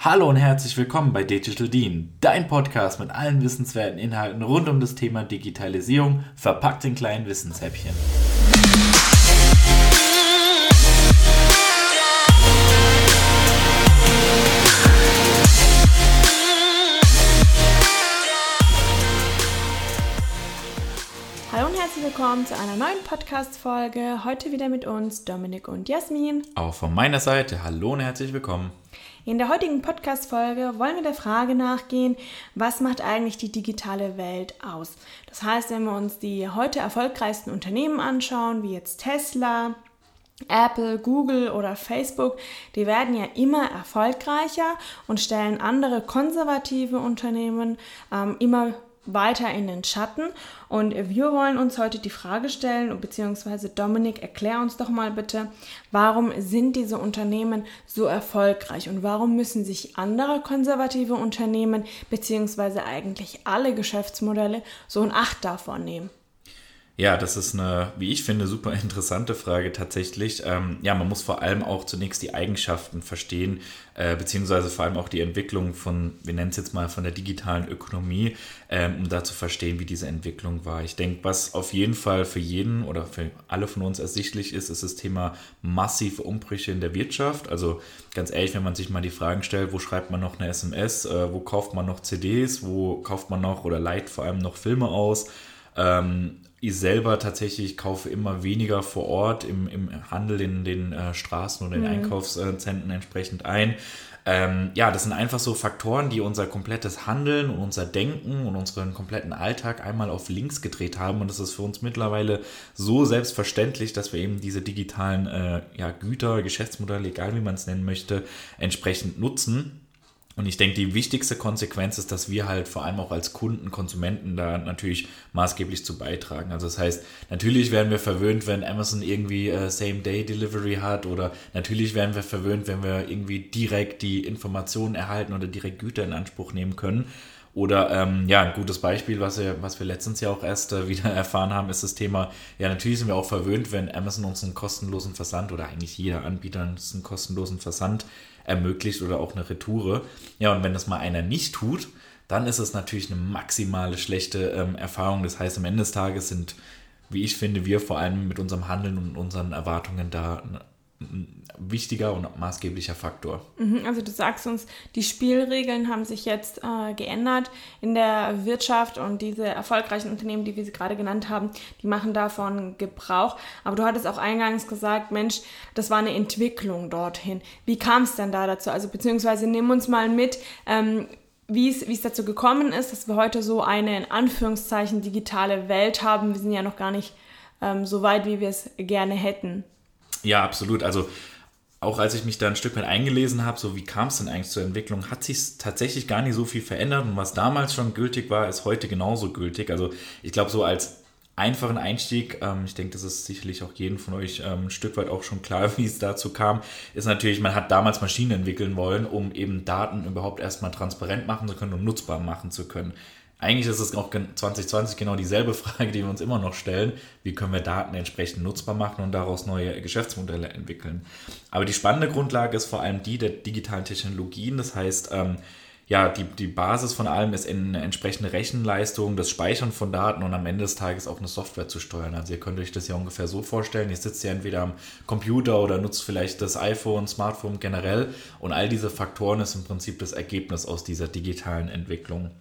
Hallo und herzlich willkommen bei Digital Dean, dein Podcast mit allen wissenswerten Inhalten rund um das Thema Digitalisierung, verpackt in kleinen Wissenshäppchen. Hallo und herzlich willkommen zu einer neuen Podcast-Folge. Heute wieder mit uns Dominik und Jasmin. Auch von meiner Seite, hallo und herzlich willkommen. In der heutigen Podcast-Folge wollen wir der Frage nachgehen, was macht eigentlich die digitale Welt aus? Das heißt, wenn wir uns die heute erfolgreichsten Unternehmen anschauen, wie jetzt Tesla, Apple, Google oder Facebook, die werden ja immer erfolgreicher und stellen andere konservative Unternehmen ähm, immer weiter in den Schatten. Und wir wollen uns heute die Frage stellen, beziehungsweise Dominik, erklär uns doch mal bitte, warum sind diese Unternehmen so erfolgreich und warum müssen sich andere konservative Unternehmen, beziehungsweise eigentlich alle Geschäftsmodelle, so ein Acht davon nehmen? Ja, das ist eine, wie ich finde, super interessante Frage tatsächlich. Ähm, ja, man muss vor allem auch zunächst die Eigenschaften verstehen, äh, beziehungsweise vor allem auch die Entwicklung von, wir nennen es jetzt mal von der digitalen Ökonomie, ähm, um da zu verstehen, wie diese Entwicklung war. Ich denke, was auf jeden Fall für jeden oder für alle von uns ersichtlich ist, ist das Thema massive Umbrüche in der Wirtschaft. Also ganz ehrlich, wenn man sich mal die Fragen stellt, wo schreibt man noch eine SMS, äh, wo kauft man noch CDs, wo kauft man noch oder leiht vor allem noch Filme aus, ähm, ich selber tatsächlich kaufe immer weniger vor Ort im, im Handel in den äh, Straßen oder in den mhm. Einkaufszentren entsprechend ein. Ähm, ja, das sind einfach so Faktoren, die unser komplettes Handeln und unser Denken und unseren kompletten Alltag einmal auf links gedreht haben. Und das ist für uns mittlerweile so selbstverständlich, dass wir eben diese digitalen äh, ja, Güter, Geschäftsmodelle, egal wie man es nennen möchte, entsprechend nutzen. Und ich denke, die wichtigste Konsequenz ist, dass wir halt vor allem auch als Kunden, Konsumenten da natürlich maßgeblich zu beitragen. Also das heißt, natürlich werden wir verwöhnt, wenn Amazon irgendwie äh, Same-Day-Delivery hat oder natürlich werden wir verwöhnt, wenn wir irgendwie direkt die Informationen erhalten oder direkt Güter in Anspruch nehmen können. Oder ähm, ja, ein gutes Beispiel, was wir, was wir letztens ja auch erst äh, wieder erfahren haben, ist das Thema, ja, natürlich sind wir auch verwöhnt, wenn Amazon uns einen kostenlosen Versand oder eigentlich jeder Anbieter uns einen kostenlosen Versand ermöglicht oder auch eine Retoure. Ja, und wenn das mal einer nicht tut, dann ist es natürlich eine maximale schlechte ähm, Erfahrung. Das heißt, am Ende des Tages sind, wie ich finde, wir vor allem mit unserem Handeln und unseren Erwartungen da ein wichtiger und maßgeblicher Faktor. Mhm, also du sagst uns, die Spielregeln haben sich jetzt äh, geändert in der Wirtschaft und diese erfolgreichen Unternehmen, die wir sie gerade genannt haben, die machen davon Gebrauch. Aber du hattest auch eingangs gesagt, Mensch, das war eine Entwicklung dorthin. Wie kam es denn da dazu? Also beziehungsweise nimm uns mal mit, ähm, wie es dazu gekommen ist, dass wir heute so eine in Anführungszeichen digitale Welt haben. Wir sind ja noch gar nicht ähm, so weit, wie wir es gerne hätten. Ja, absolut. Also auch als ich mich da ein Stück weit eingelesen habe, so wie kam es denn eigentlich zur Entwicklung, hat sich tatsächlich gar nicht so viel verändert und was damals schon gültig war, ist heute genauso gültig. Also ich glaube, so als einfachen Einstieg, ähm, ich denke, das ist sicherlich auch jedem von euch ähm, ein Stück weit auch schon klar, wie es dazu kam, ist natürlich, man hat damals Maschinen entwickeln wollen, um eben Daten überhaupt erstmal transparent machen zu können und nutzbar machen zu können. Eigentlich ist es auch 2020 genau dieselbe Frage, die wir uns immer noch stellen. Wie können wir Daten entsprechend nutzbar machen und daraus neue Geschäftsmodelle entwickeln? Aber die spannende Grundlage ist vor allem die der digitalen Technologien. Das heißt, ähm, ja, die, die Basis von allem ist eine entsprechende Rechenleistung, das Speichern von Daten und am Ende des Tages auch eine Software zu steuern. Also ihr könnt euch das ja ungefähr so vorstellen, ihr sitzt ja entweder am Computer oder nutzt vielleicht das iPhone, Smartphone generell und all diese Faktoren ist im Prinzip das Ergebnis aus dieser digitalen Entwicklung.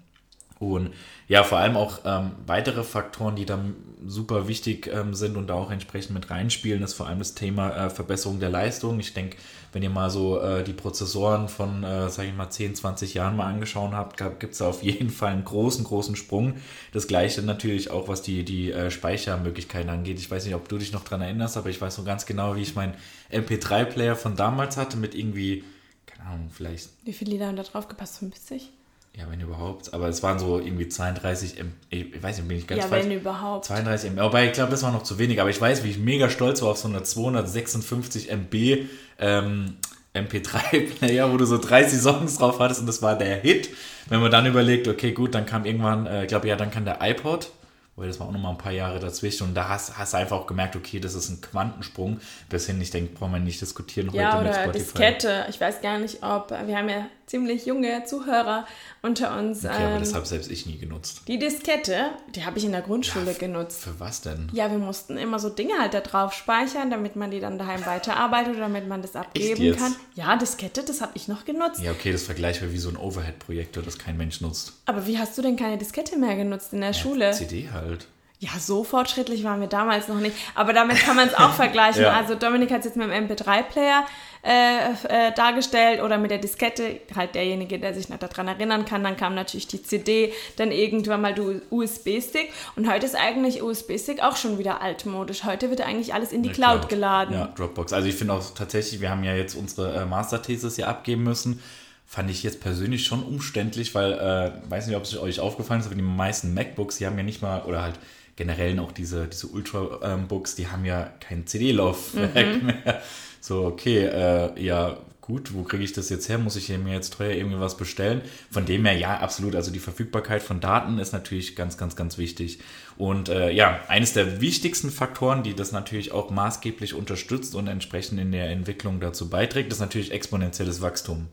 Und ja, vor allem auch ähm, weitere Faktoren, die dann super wichtig ähm, sind und da auch entsprechend mit reinspielen, ist vor allem das Thema äh, Verbesserung der Leistung. Ich denke, wenn ihr mal so äh, die Prozessoren von, äh, sage ich mal, 10, 20 Jahren mal angeschaut habt, gibt es auf jeden Fall einen großen, großen Sprung. Das gleiche natürlich auch, was die, die äh, Speichermöglichkeiten angeht. Ich weiß nicht, ob du dich noch dran erinnerst, aber ich weiß so ganz genau, wie ich meinen MP3-Player von damals hatte mit irgendwie, keine Ahnung, vielleicht... Wie viele Lieder haben da drauf gepasst? 50? Ja, wenn überhaupt. Aber es waren so irgendwie 32 M. Ich weiß nicht, bin ich ganz Ja, falsch. wenn überhaupt. 32 MB. Wobei, ich glaube, das war noch zu wenig. Aber ich weiß, wie ich mega stolz war auf so eine 256 MB ähm, MP3-Player, wo du so 30 Songs drauf hattest und das war der Hit. Wenn man dann überlegt, okay, gut, dann kam irgendwann, äh, ich glaube, ja, dann kam der iPod. Weil das war auch noch mal ein paar Jahre dazwischen und da hast, hast du einfach auch gemerkt, okay, das ist ein Quantensprung. Bis hin, ich denke, brauchen wir nicht diskutieren ja, heute oder mit Spotify. Diskette. Ich weiß gar nicht, ob, wir haben ja ziemlich junge Zuhörer unter uns. Okay, aber das habe selbst ich nie genutzt. Die Diskette, die habe ich in der Grundschule Ja, genutzt. Für was denn? Ja, wir mussten immer so Dinge halt da drauf speichern, damit man die dann daheim weiterarbeitet oder damit man das abgeben jetzt? kann. Ja, Diskette, das habe ich noch genutzt. Ja, okay, das vergleichbar wie so ein Overhead-Projektor, das kein Mensch nutzt. Aber wie hast du denn keine Diskette mehr genutzt in der Schule? CD halt. Ja, so fortschrittlich waren wir damals noch nicht. Aber damit kann man es auch vergleichen. Ja. Also Dominik hat es jetzt mit dem MP3-Player äh, äh, dargestellt oder mit der Diskette. Halt derjenige, der sich noch daran erinnern kann. Dann kam natürlich die CD, dann irgendwann mal der USB-Stick. Und heute ist eigentlich USB-Stick auch schon wieder altmodisch. Heute wird eigentlich alles in die Ja, Cloud, geladen. Ja, Dropbox. Also ich finde auch tatsächlich, wir haben ja jetzt unsere äh, Masterthesis hier abgeben müssen. Fand ich jetzt persönlich schon umständlich, weil, äh, weiß nicht, ob es euch aufgefallen ist, aber die meisten MacBooks, die haben ja nicht mal, oder halt generell auch diese, diese Ultrabooks, die haben ja kein CD-Laufwerk mehr. So, okay, äh, ja, gut, wo kriege ich das jetzt her? Muss ich mir jetzt teuer irgendwie was bestellen? Von dem her, ja, absolut. Also die Verfügbarkeit von Daten ist natürlich ganz, ganz, ganz wichtig. Und äh, ja, eines der wichtigsten Faktoren, die das natürlich auch maßgeblich unterstützt und entsprechend in der Entwicklung dazu beiträgt, ist natürlich exponentielles Wachstum.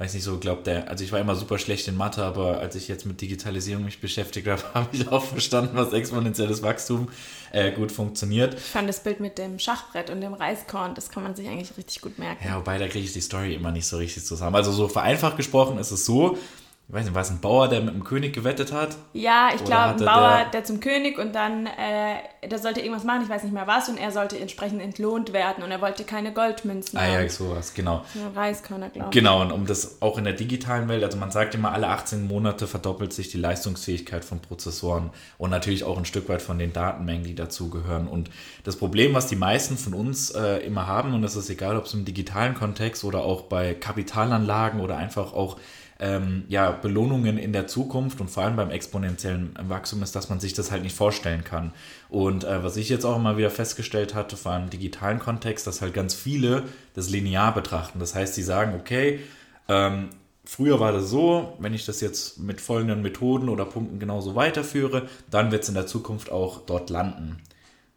Weiß nicht so, glaubt der, also ich war immer super schlecht in Mathe, aber als ich jetzt mit Digitalisierung mich beschäftigt habe, habe ich auch verstanden, was exponentielles Wachstum äh, gut funktioniert. Ich fand das Bild mit dem Schachbrett und dem Reiskorn, das kann man sich eigentlich richtig gut merken. Ja, wobei da kriege ich die Story immer nicht so richtig zusammen. Also so vereinfacht gesprochen ist es so, ich weiß nicht, war es ein Bauer, der mit dem König gewettet hat? Ja, ich glaube, ein Bauer, der- der, zum König und dann, äh, der sollte irgendwas machen, ich weiß nicht mehr was, und er sollte entsprechend entlohnt werden und er wollte keine Goldmünzen Ah ja, haben. sowas, genau. Ja, Reiskörner, glaube ich. Genau, und um das auch in der digitalen Welt, also man sagt immer, alle 18 Monate verdoppelt sich die Leistungsfähigkeit von Prozessoren und natürlich auch ein Stück weit von den Datenmengen, die dazugehören. Und das Problem, was die meisten von uns äh, immer haben, und das ist egal, ob es im digitalen Kontext oder auch bei Kapitalanlagen oder einfach auch ähm, ja, Belohnungen in der Zukunft und vor allem beim exponentiellen Wachstum ist, dass man sich das halt nicht vorstellen kann. Und äh, was ich jetzt auch immer wieder festgestellt hatte, vor allem im digitalen Kontext, dass halt ganz viele das linear betrachten. Das heißt, sie sagen, okay, ähm, früher war das so, wenn ich das jetzt mit folgenden Methoden oder Punkten genauso weiterführe, dann wird es in der Zukunft auch dort landen.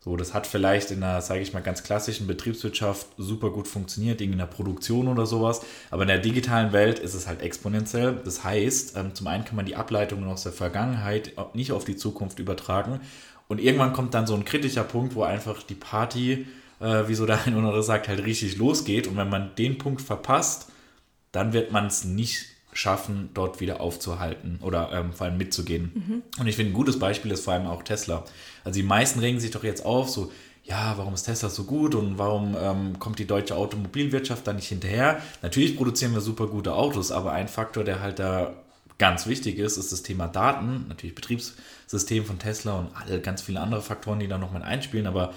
So, das hat vielleicht in einer, sage ich mal, ganz klassischen Betriebswirtschaft super gut funktioniert, in der Produktion oder sowas. Aber in der digitalen Welt ist es halt exponentiell. Das heißt, ähm, zum einen kann man die Ableitungen aus der Vergangenheit nicht auf die Zukunft übertragen. Und irgendwann kommt dann so ein kritischer Punkt, wo einfach die Party, äh, wie so der eine oder andere sagt, halt richtig losgeht. Und wenn man den Punkt verpasst, dann wird man es nicht schaffen, dort wieder aufzuhalten oder ähm, vor allem mitzugehen. Und ich finde, ein gutes Beispiel ist vor allem auch Tesla. Also die meisten regen sich doch jetzt auf, so, ja, warum ist Tesla so gut und warum ähm, kommt die deutsche Automobilwirtschaft da nicht hinterher? Natürlich produzieren wir super gute Autos, aber ein Faktor, der halt da ganz wichtig ist, ist das Thema Daten, natürlich Betriebssystem von Tesla und alle ganz viele andere Faktoren, die da noch mit einspielen, aber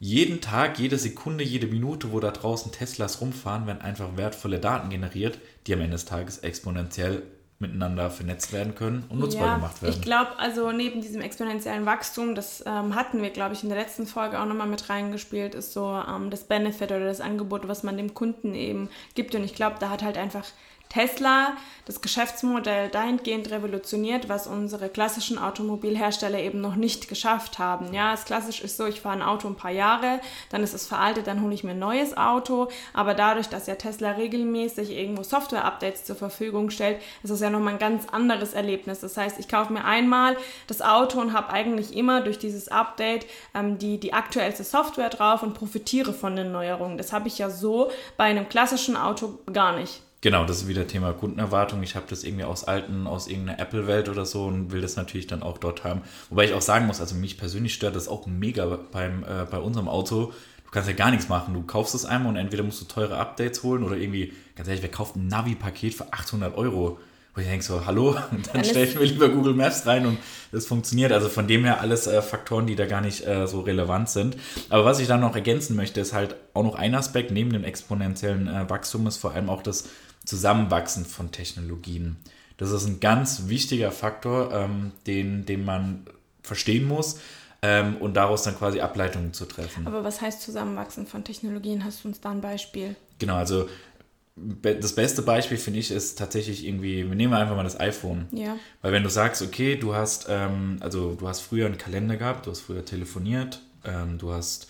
jeden Tag, jede Sekunde, jede Minute, wo da draußen Teslas rumfahren, werden einfach wertvolle Daten generiert, die am Ende des Tages exponentiell miteinander vernetzt werden können und nutzbar gemacht werden. Ich glaube, also neben diesem exponentiellen Wachstum, das ähm, hatten wir, glaube ich, in der letzten Folge auch nochmal mit reingespielt, ist so ähm, das Benefit oder das Angebot, was man dem Kunden eben gibt. Und ich glaube, da hat halt einfach Tesla das Geschäftsmodell dahingehend revolutioniert, was unsere klassischen Automobilhersteller eben noch nicht geschafft haben. Ja, es klassisch ist so, ich fahre ein Auto ein paar Jahre, dann ist es veraltet, dann hole ich mir ein neues Auto. Aber dadurch, dass ja Tesla regelmäßig irgendwo Software-Updates zur Verfügung stellt, ist es ja nochmal ein ganz anderes Erlebnis. Das heißt, ich kaufe mir einmal das Auto und habe eigentlich immer durch dieses Update ähm, die, die aktuellste Software drauf und profitiere von den Neuerungen. Das habe ich ja so bei einem klassischen Auto gar nicht. Genau, das ist wieder Thema Kundenerwartung. Ich habe das irgendwie aus alten, aus irgendeiner Apple-Welt oder so und will das natürlich dann auch dort haben. Wobei ich auch sagen muss, also mich persönlich stört das auch mega beim, äh, bei unserem Auto. Du kannst ja gar nichts machen. Du kaufst es einmal und entweder musst du teure Updates holen oder irgendwie, ganz ehrlich, wer kauft ein Navi-Paket für 800 Euro? Wo ich denke so, hallo, und dann stelle ich mir lieber Google Maps rein und das funktioniert. Also von dem her alles äh, Faktoren, die da gar nicht äh, so relevant sind. Aber was ich dann noch ergänzen möchte, ist halt auch noch ein Aspekt neben dem exponentiellen äh, Wachstum ist vor allem auch das Zusammenwachsen von Technologien. Das ist ein ganz wichtiger Faktor, ähm, den, den man verstehen muss ähm, und daraus dann quasi Ableitungen zu treffen. Aber was heißt Zusammenwachsen von Technologien? Hast du uns da ein Beispiel? Genau, also das beste Beispiel finde ich ist tatsächlich irgendwie, wir nehmen einfach mal das iPhone. Ja. Weil wenn du sagst, okay, du hast, ähm, also du hast früher einen Kalender gehabt, du hast früher telefoniert, ähm, du hast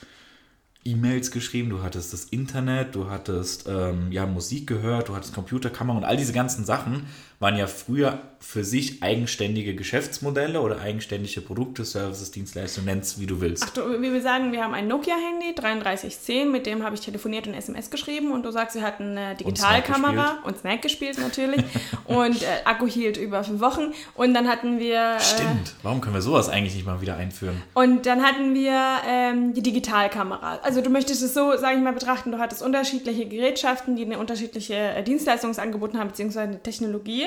E-Mails geschrieben, du hattest das Internet, du hattest ähm, ja Musik gehört, du hattest Computerkamera und all diese ganzen Sachen waren ja früher für sich eigenständige Geschäftsmodelle oder eigenständige Produkte, Services, Dienstleistungen, nennst wie du willst. Ach du, wie wir sagen, wir haben ein Nokia-Handy, 3310, mit dem habe ich telefoniert und SMS geschrieben und du sagst, sie hatten eine Digitalkamera und Snack gespielt, und Snack gespielt natürlich und äh, Akku hielt über fünf Wochen und dann hatten wir... Äh, Stimmt, warum können wir sowas eigentlich nicht mal wieder einführen? Und dann hatten wir ähm, die Digitalkamera. Also du möchtest es so, sage ich mal, betrachten, du hattest unterschiedliche Gerätschaften, die eine unterschiedliche äh, Dienstleistungsangebote haben, beziehungsweise eine Technologie.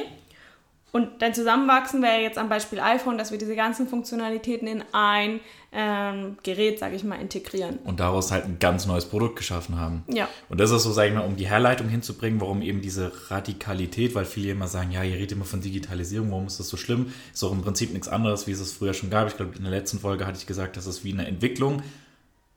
Und dein Zusammenwachsen wäre jetzt am Beispiel iPhone, dass wir diese ganzen Funktionalitäten in ein ähm, Gerät, sage ich mal, integrieren. Und daraus halt ein ganz neues Produkt geschaffen haben. Ja. Und das ist so, sage ich mal, um die Herleitung hinzubringen, warum eben diese Radikalität, weil viele immer sagen, ja, ihr redet immer von Digitalisierung, warum ist das so schlimm? Ist doch im Prinzip nichts anderes, wie es es früher schon gab. Ich glaube, in der letzten Folge hatte ich gesagt, das ist wie eine Entwicklung.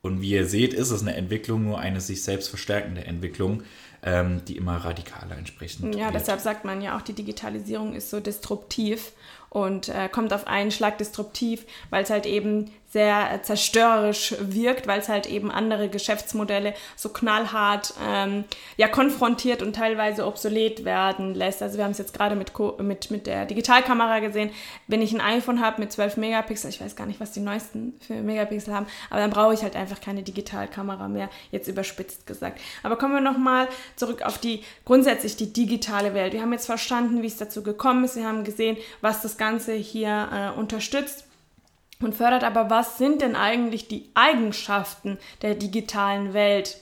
Und wie ihr seht, ist es eine Entwicklung, nur eine sich selbst verstärkende Entwicklung ähm, die immer radikaler entsprechend. Ja, wird. deshalb sagt man ja auch, die Digitalisierung ist so disruptiv und äh, kommt auf einen Schlag disruptiv, weil es halt eben sehr äh, zerstörerisch wirkt, weil es halt eben andere Geschäftsmodelle so knallhart ähm, ja, konfrontiert und teilweise obsolet werden lässt. Also wir haben es jetzt gerade mit, mit, mit der Digitalkamera gesehen. Wenn ich ein iPhone habe mit 12 Megapixel, ich weiß gar nicht, was die neuesten für Megapixel haben, aber dann brauche ich halt einfach keine Digitalkamera mehr, jetzt überspitzt gesagt. Aber kommen wir nochmal zurück auf die grundsätzlich die digitale Welt. Wir haben jetzt verstanden, wie es dazu gekommen ist. Wir haben gesehen, was das Ganze hier äh, unterstützt und fördert aber, was sind denn eigentlich die Eigenschaften der digitalen Welt?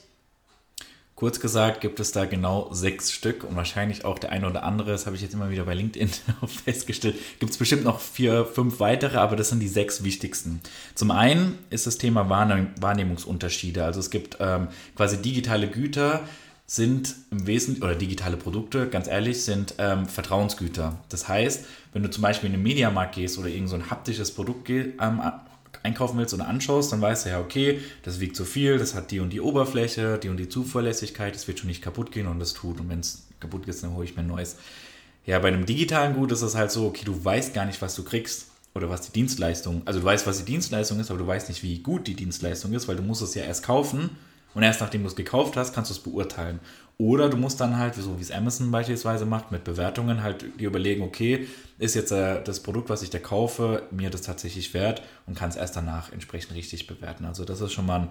Kurz gesagt gibt es da genau sechs Stück und wahrscheinlich auch der eine oder andere, das habe ich jetzt immer wieder bei LinkedIn festgestellt, gibt es bestimmt noch vier, fünf weitere, aber das sind die sechs wichtigsten. Zum einen ist das Thema Wahrnehmungsunterschiede. Also es gibt ähm, quasi digitale Güter, sind im Wesentlichen, oder digitale Produkte, ganz ehrlich, sind ähm, Vertrauensgüter. Das heißt, wenn du zum Beispiel in den Mediamarkt gehst oder irgend so ein haptisches Produkt ähm, einkaufen willst oder anschaust, dann weißt du ja, okay, das wiegt so viel, das hat die und die Oberfläche, die und die Zuverlässigkeit, es wird schon nicht kaputt gehen und das tut. Und wenn es kaputt geht, dann hole ich mir ein neues. Ja, bei einem digitalen Gut ist es halt so, okay, du weißt gar nicht, was du kriegst oder was die Dienstleistung, also du weißt, was die Dienstleistung ist, aber du weißt nicht, wie gut die Dienstleistung ist, weil du musst es ja erst kaufen und erst nachdem du es gekauft hast, kannst du es beurteilen. Oder du musst dann halt, so wie es Amazon beispielsweise macht, mit Bewertungen halt dir überlegen, okay, ist jetzt äh, das Produkt, was ich da kaufe, mir das tatsächlich wert und kann es erst danach entsprechend richtig bewerten. Also das ist schon mal ein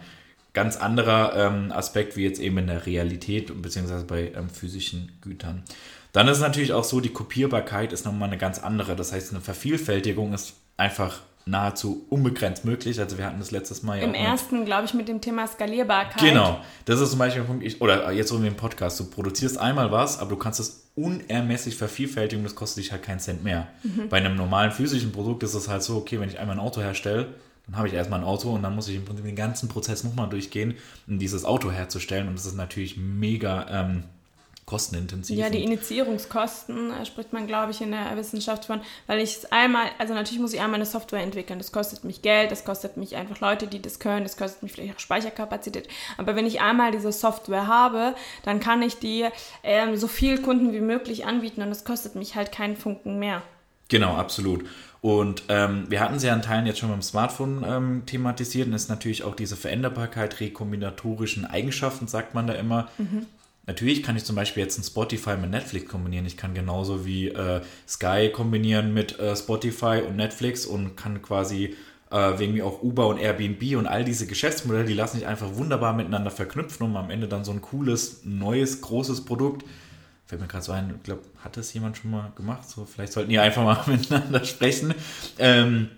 ganz anderer ähm, Aspekt wie jetzt eben in der Realität beziehungsweise bei ähm, physischen Gütern. Dann ist es natürlich auch so, die Kopierbarkeit ist nochmal eine ganz andere. Das heißt, eine Vervielfältigung ist einfach nahezu unbegrenzt möglich. Also wir hatten das letztes Mal ja Im ersten, glaube ich, mit dem Thema Skalierbarkeit. Genau. Das ist zum Beispiel ein Punkt, ich, oder jetzt so in dem Podcast, du produzierst einmal was, aber du kannst es unermesslich vervielfältigen, das kostet dich halt keinen Cent mehr. Mhm. Bei einem normalen physischen Produkt ist es halt so, okay, wenn ich einmal ein Auto herstelle, dann habe ich erstmal ein Auto und dann muss ich im Prinzip den ganzen Prozess nochmal durchgehen, um dieses Auto herzustellen. Und das ist natürlich mega ähm, kostenintensiv. Ja, die Initiierungskosten äh, spricht man, glaube ich, in der Wissenschaft von, weil ich es einmal, also natürlich muss ich einmal eine Software entwickeln. Das kostet mich Geld, das kostet mich einfach Leute, die das können, das kostet mich vielleicht auch Speicherkapazität. Aber wenn ich einmal diese Software habe, dann kann ich die ähm, so viel Kunden wie möglich anbieten und das kostet mich halt keinen Funken mehr. Genau, absolut. Und ähm, wir hatten sie ja in Teilen jetzt schon beim Smartphone ähm, thematisiert und ist natürlich auch diese Veränderbarkeit, rekombinatorischen Eigenschaften, sagt man da immer. Mhm. Natürlich kann ich zum Beispiel jetzt ein Spotify mit Netflix kombinieren. Ich kann genauso wie äh, Sky kombinieren mit äh, Spotify und Netflix und kann quasi äh, wegen mir auch Uber und Airbnb und all diese Geschäftsmodelle, die lassen sich einfach wunderbar miteinander verknüpfen, um am Ende dann so ein cooles, neues, großes Produkt. Fällt mir gerade so ein, ich glaube, hat das jemand schon mal gemacht? So, vielleicht sollten die einfach mal miteinander sprechen. Ähm,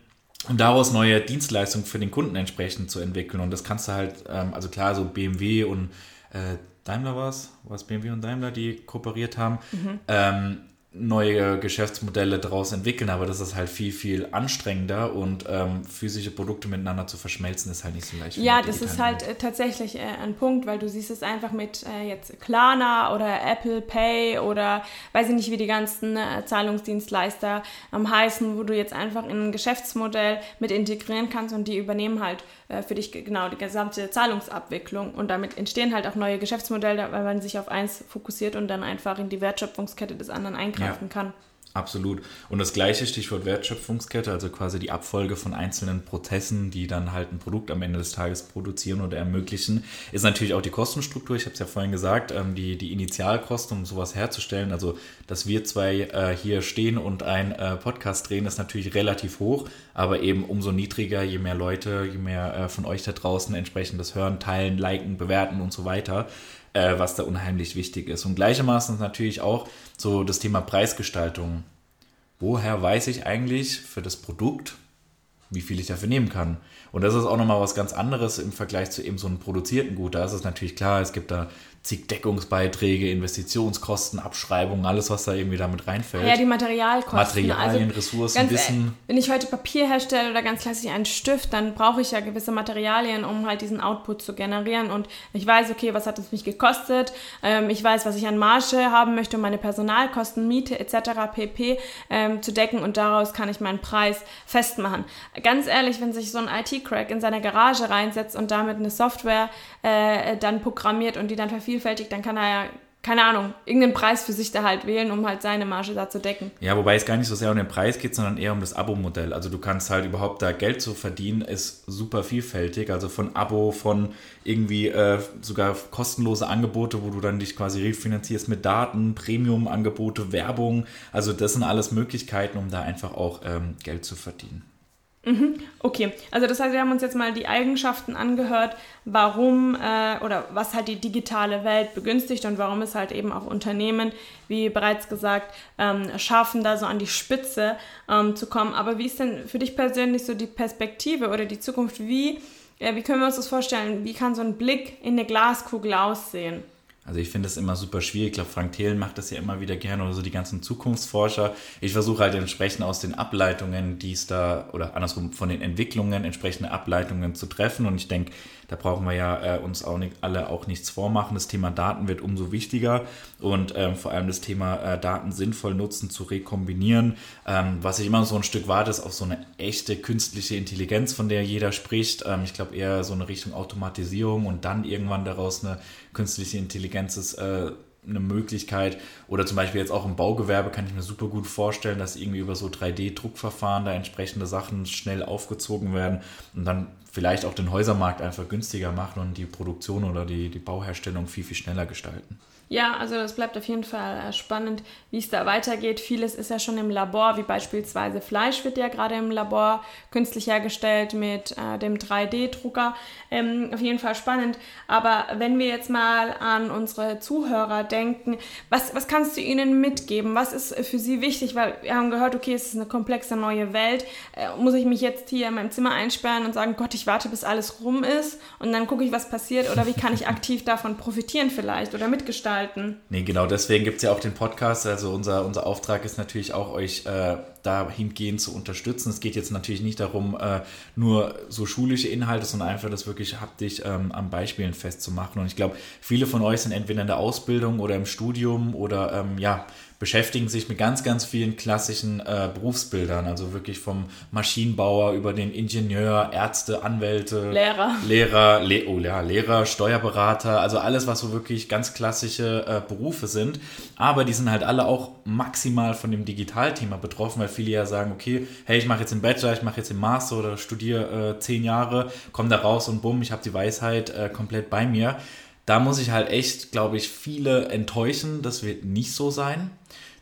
und daraus neue Dienstleistungen für den Kunden entsprechend zu entwickeln. Und das kannst du halt, ähm, also klar, so BMW und äh, Daimler war es, was BMW und Daimler, die kooperiert haben, mhm. ähm, neue Geschäftsmodelle daraus entwickeln, aber das ist halt viel, viel anstrengender und ähm, physische Produkte miteinander zu verschmelzen ist halt nicht so leicht. Ja, das ist halt äh, tatsächlich äh, ein Punkt, weil du siehst es einfach mit äh, jetzt Klarna oder Apple Pay oder weiß ich nicht, wie die ganzen äh, Zahlungsdienstleister am heißen, wo du jetzt einfach in ein Geschäftsmodell mit integrieren kannst und die übernehmen halt äh, für dich genau die gesamte Zahlungsabwicklung und damit entstehen halt auch neue Geschäftsmodelle, weil man sich auf eins fokussiert und dann einfach in die Wertschöpfungskette des anderen eingreifen ja. Kann. Absolut. Und das gleiche Stichwort Wertschöpfungskette, also quasi die Abfolge von einzelnen Prozessen, die dann halt ein Produkt am Ende des Tages produzieren oder ermöglichen, ist natürlich auch die Kostenstruktur. Ich habe es ja vorhin gesagt, ähm, die, die Initialkosten, um sowas herzustellen, also dass wir zwei äh, hier stehen und ein äh, Podcast drehen, ist natürlich relativ hoch, aber eben umso niedriger, je mehr Leute, je mehr äh, von euch da draußen entsprechend das hören, teilen, liken, bewerten und so weiter was da unheimlich wichtig ist. Und gleichermaßen natürlich auch so das Thema Preisgestaltung. Woher weiß ich eigentlich für das Produkt, wie viel ich dafür nehmen kann? Und das ist auch nochmal was ganz anderes im Vergleich zu eben so einem produzierten Gut. Da ist es natürlich klar, es gibt da zig Deckungsbeiträge, Investitionskosten, Abschreibungen, alles, was da irgendwie damit reinfällt. Ja, die Materialkosten. Materialien, also, Ressourcen, Wissen. Wenn ich heute Papier herstelle oder ganz klassisch einen Stift, dann brauche ich ja gewisse Materialien, um halt diesen Output zu generieren. Und ich weiß, okay, was hat es mich gekostet? Ähm, ich weiß, was ich an Marge haben möchte, um meine Personalkosten, Miete etc. pp. Ähm, zu decken und daraus kann ich meinen Preis festmachen. Ganz ehrlich, wenn sich so ein IT-Crack in seine Garage reinsetzt und damit eine Software äh, dann programmiert und die dann vervielfältigt, vielfältig, dann kann er ja keine Ahnung, irgendeinen Preis für sich da halt wählen, um halt seine Marge da zu decken. Ja, wobei es gar nicht so sehr um den Preis geht, sondern eher um das Abo-Modell. Also du kannst halt überhaupt da Geld zu verdienen, ist super vielfältig. Also von Abo, von irgendwie äh, sogar kostenlose Angebote, wo du dann dich quasi refinanzierst mit Daten, Premium-Angebote, Werbung. Also das sind alles Möglichkeiten, um da einfach auch ähm, Geld zu verdienen. Mhm, okay, also das heißt, wir haben uns jetzt mal die Eigenschaften angehört, warum äh, oder was halt die digitale Welt begünstigt und warum es halt eben auch Unternehmen, wie bereits gesagt, ähm, schaffen, da so an die Spitze ähm, zu kommen. Aber wie ist denn für dich persönlich so die Perspektive oder die Zukunft? Wie, äh, wie können wir uns das vorstellen? Wie kann so ein Blick in eine Glaskugel aussehen? Also ich finde das immer super schwierig. Ich glaube, Frank Thelen macht das ja immer wieder gerne oder so die ganzen Zukunftsforscher. Ich versuche halt entsprechend aus den Ableitungen, die es da, oder andersrum von den Entwicklungen entsprechende Ableitungen zu treffen. Und ich denke, da brauchen wir ja äh, uns auch nicht, alle auch nichts vormachen. Das Thema Daten wird umso wichtiger und ähm, vor allem das Thema äh, Daten sinnvoll nutzen, zu rekombinieren. Ähm, was ich immer so ein Stück warte, ist auf so eine echte künstliche Intelligenz, von der jeder spricht. Ähm, ich glaube eher so eine Richtung Automatisierung und dann irgendwann daraus eine künstliche Intelligenz ist. Äh, eine Möglichkeit. Oder zum Beispiel jetzt auch im Baugewerbe kann ich mir super gut vorstellen, dass irgendwie über so 3D-Druckverfahren da entsprechende Sachen schnell aufgezogen werden und dann vielleicht auch den Häusermarkt einfach günstiger machen und die Produktion oder die, die Bauherstellung viel, viel schneller gestalten. Ja, also das bleibt auf jeden Fall äh, spannend, wie es da weitergeht. Vieles ist ja schon im Labor, wie beispielsweise Fleisch wird ja gerade im Labor künstlich hergestellt mit äh, dem 3D-Drucker. Ähm, auf jeden Fall spannend. Aber wenn wir jetzt mal an unsere Zuhörer denken, was, was kannst du ihnen mitgeben? Was ist für sie wichtig? Weil wir haben gehört, okay, es ist eine komplexe neue Welt. Äh, muss ich mich jetzt hier in meinem Zimmer einsperren und sagen, Gott, ich warte, bis alles rum ist und dann gucke ich, was passiert? Oder wie kann ich aktiv davon profitieren vielleicht oder mitgestalten? Gestalten. Nee, genau, deswegen gibt es ja auch den Podcast. Also unser, unser Auftrag ist natürlich auch, euch äh, dahingehend zu unterstützen. Es geht jetzt natürlich nicht darum, äh, nur so schulische Inhalte, sondern einfach das wirklich haptisch ähm, an Beispielen festzumachen. Und ich glaube, viele von euch sind entweder in der Ausbildung oder im Studium oder ähm, ja, beschäftigen sich mit ganz, ganz vielen klassischen äh, Berufsbildern, also wirklich vom Maschinenbauer über den Ingenieur, Ärzte, Anwälte, Lehrer, Lehrer, Le oh, ja, Lehrer, Steuerberater, also alles, was so wirklich ganz klassische äh, Berufe sind. Aber die sind halt alle auch maximal von dem Digitalthema betroffen, weil viele ja sagen, okay, hey, ich mache jetzt den Bachelor, ich mache jetzt den Master oder studiere äh, zehn Jahre, komme da raus und bumm, ich habe die Weisheit äh, komplett bei mir. Da muss ich halt echt, glaube ich, viele enttäuschen. Das wird nicht so sein.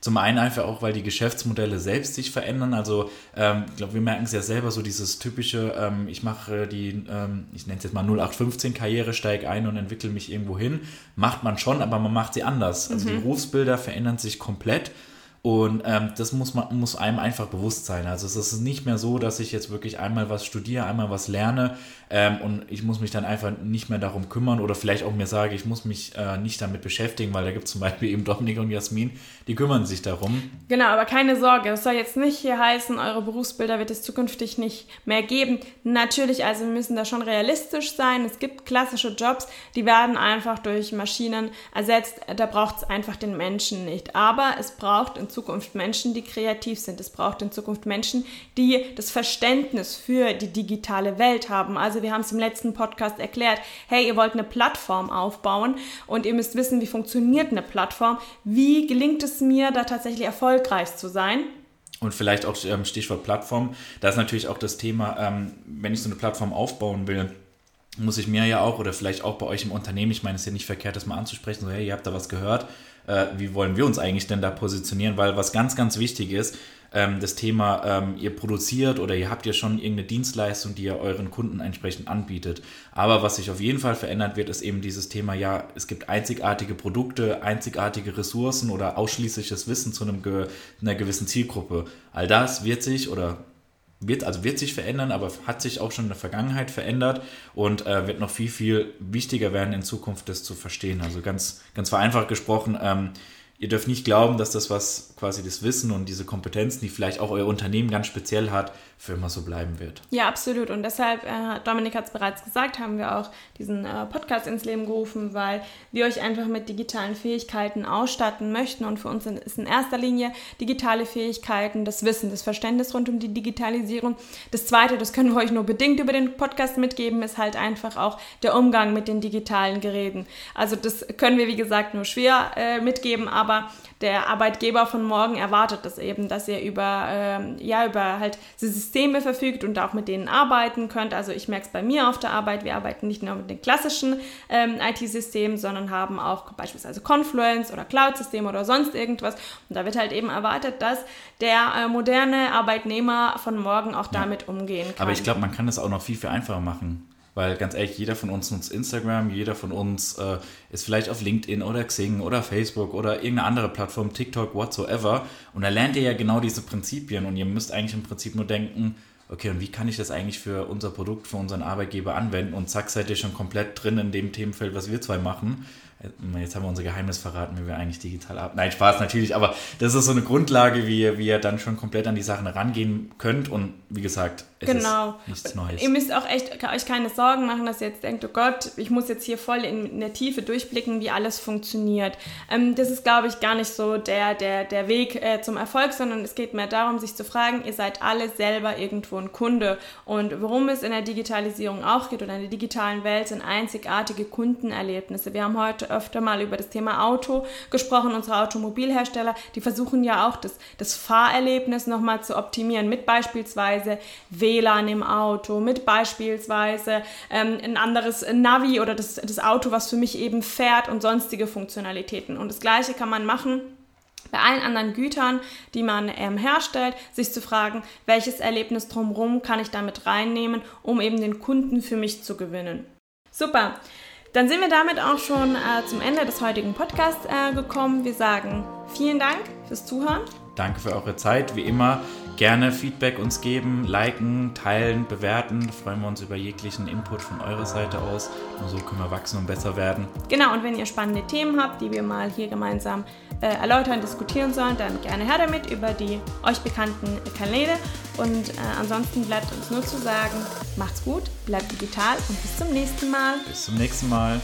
Zum einen einfach auch, weil die Geschäftsmodelle selbst sich verändern. Also ähm, ich glaube, wir merken es ja selber, so dieses typische, ähm, ich mache die, ähm, ich nenne es jetzt mal 0815 Karriere, steige ein und entwickle mich irgendwo hin. Macht man schon, aber man macht sie anders. Also mhm. die Berufsbilder verändern sich komplett. Und ähm, das muss, man, muss einem einfach bewusst sein. Also es ist nicht mehr so, dass ich jetzt wirklich einmal was studiere, einmal was lerne ähm, und ich muss mich dann einfach nicht mehr darum kümmern oder vielleicht auch mir sage, ich muss mich äh, nicht damit beschäftigen, weil da gibt es zum Beispiel eben Dominik und Jasmin, die kümmern sich darum. Genau, aber keine Sorge, das soll jetzt nicht hier heißen, eure Berufsbilder wird es zukünftig nicht mehr geben. Natürlich, also wir müssen da schon realistisch sein. Es gibt klassische Jobs, die werden einfach durch Maschinen ersetzt. Da braucht es einfach den Menschen nicht. Aber es braucht in Zukunft Menschen, die kreativ sind. Es braucht in Zukunft Menschen, die das Verständnis für die digitale Welt haben. Also wir haben es im letzten Podcast erklärt. Hey, ihr wollt eine Plattform aufbauen und ihr müsst wissen, wie funktioniert eine Plattform. Wie gelingt es mir, da tatsächlich erfolgreich zu sein? Und vielleicht auch ähm, Stichwort Plattform. Da ist natürlich auch das Thema, ähm, wenn ich so eine Plattform aufbauen will, muss ich mir ja auch oder vielleicht auch bei euch im Unternehmen, ich meine, es ist ja nicht verkehrt, das mal anzusprechen, so hey, ihr habt da was gehört, äh, wie wollen wir uns eigentlich denn da positionieren? Weil was ganz, ganz wichtig ist, ähm, das Thema, ähm, ihr produziert oder ihr habt ja schon irgendeine Dienstleistung, die ihr euren Kunden entsprechend anbietet. Aber was sich auf jeden Fall verändert wird, ist eben dieses Thema, ja, es gibt einzigartige Produkte, einzigartige Ressourcen oder ausschließliches Wissen zu einem, einer gewissen Zielgruppe. All das wird sich oder wird, also wird sich verändern, aber hat sich auch schon in der Vergangenheit verändert und äh, wird noch viel, viel wichtiger werden in Zukunft, das zu verstehen. Also ganz, ganz vereinfacht gesprochen, ähm, ihr dürft nicht glauben, dass das, was quasi das Wissen und diese Kompetenzen, die vielleicht auch euer Unternehmen ganz speziell hat, für immer so bleiben wird. Ja, absolut. Und deshalb, äh, Dominik hat es bereits gesagt, haben wir auch diesen äh, Podcast ins Leben gerufen, weil wir euch einfach mit digitalen Fähigkeiten ausstatten möchten. Und für uns ist in erster Linie digitale Fähigkeiten, das Wissen, das Verständnis rund um die Digitalisierung. Das Zweite, das können wir euch nur bedingt über den Podcast mitgeben, ist halt einfach auch der Umgang mit den digitalen Geräten. Also das können wir, wie gesagt, nur schwer äh, mitgeben, aber der Arbeitgeber von morgen erwartet das eben, dass ihr über, ähm, ja, über halt Systeme verfügt und auch mit denen arbeiten könnt. Also ich merke es bei mir auf der Arbeit, wir arbeiten nicht nur mit den klassischen ähm, IT-Systemen, sondern haben auch beispielsweise Confluence oder Cloud-Systeme oder sonst irgendwas. Und da wird halt eben erwartet, dass der äh, moderne Arbeitnehmer von morgen auch damit umgehen kann. Aber ich glaube, man kann das auch noch viel, viel einfacher machen. Weil ganz ehrlich, jeder von uns nutzt Instagram, jeder von uns äh, ist vielleicht auf LinkedIn oder Xing oder Facebook oder irgendeine andere Plattform, TikTok, whatsoever. Und da lernt ihr ja genau diese Prinzipien und ihr müsst eigentlich im Prinzip nur denken, okay, und wie kann ich das eigentlich für unser Produkt, für unseren Arbeitgeber anwenden? Und zack, seid ihr schon komplett drin in dem Themenfeld, was wir zwei machen. Jetzt haben wir unser Geheimnis verraten, wie wir eigentlich digital arbeiten. Nein, Spaß natürlich, aber das ist so eine Grundlage, wie ihr, wie ihr dann schon komplett an die Sachen rangehen könnt. Und wie gesagt, es genau. ist nichts Neues. Ihr müsst auch echt euch keine Sorgen machen, dass ihr jetzt denkt, oh Gott, ich muss jetzt hier voll in, in der Tiefe durchblicken, wie alles funktioniert. Ähm, das ist, glaube ich, gar nicht so der, der, der Weg äh, zum Erfolg, sondern es geht mehr darum, sich zu fragen, ihr seid alle selber irgendwo ein Kunde. Und worum es in der Digitalisierung auch geht oder in der digitalen Welt, sind einzigartige Kundenerlebnisse. Wir haben heute öfter mal über das Thema Auto gesprochen. Unsere Automobilhersteller, die versuchen ja auch das, das Fahrerlebnis nochmal zu optimieren mit beispielsweise WLAN im Auto, mit beispielsweise ähm, ein anderes Navi oder das, das Auto, was für mich eben fährt und sonstige Funktionalitäten. Und das gleiche kann man machen bei allen anderen Gütern, die man ähm, herstellt, sich zu fragen, welches Erlebnis drumherum kann ich damit reinnehmen, um eben den Kunden für mich zu gewinnen. Super. Dann sind wir damit auch schon äh, zum Ende des heutigen Podcasts äh, gekommen. Wir sagen vielen Dank fürs Zuhören. Danke für eure Zeit. Wie immer gerne Feedback uns geben, liken, teilen, bewerten. Freuen wir uns über jeglichen Input von eurer Seite aus. Nur so können wir wachsen und besser werden. Genau, und wenn ihr spannende Themen habt, die wir mal hier gemeinsam äh, erläutern, diskutieren sollen, dann gerne her damit über die euch bekannten Kanäle. Und äh, ansonsten bleibt uns nur zu sagen, macht's gut, bleibt digital und bis zum nächsten Mal. Bis zum nächsten Mal.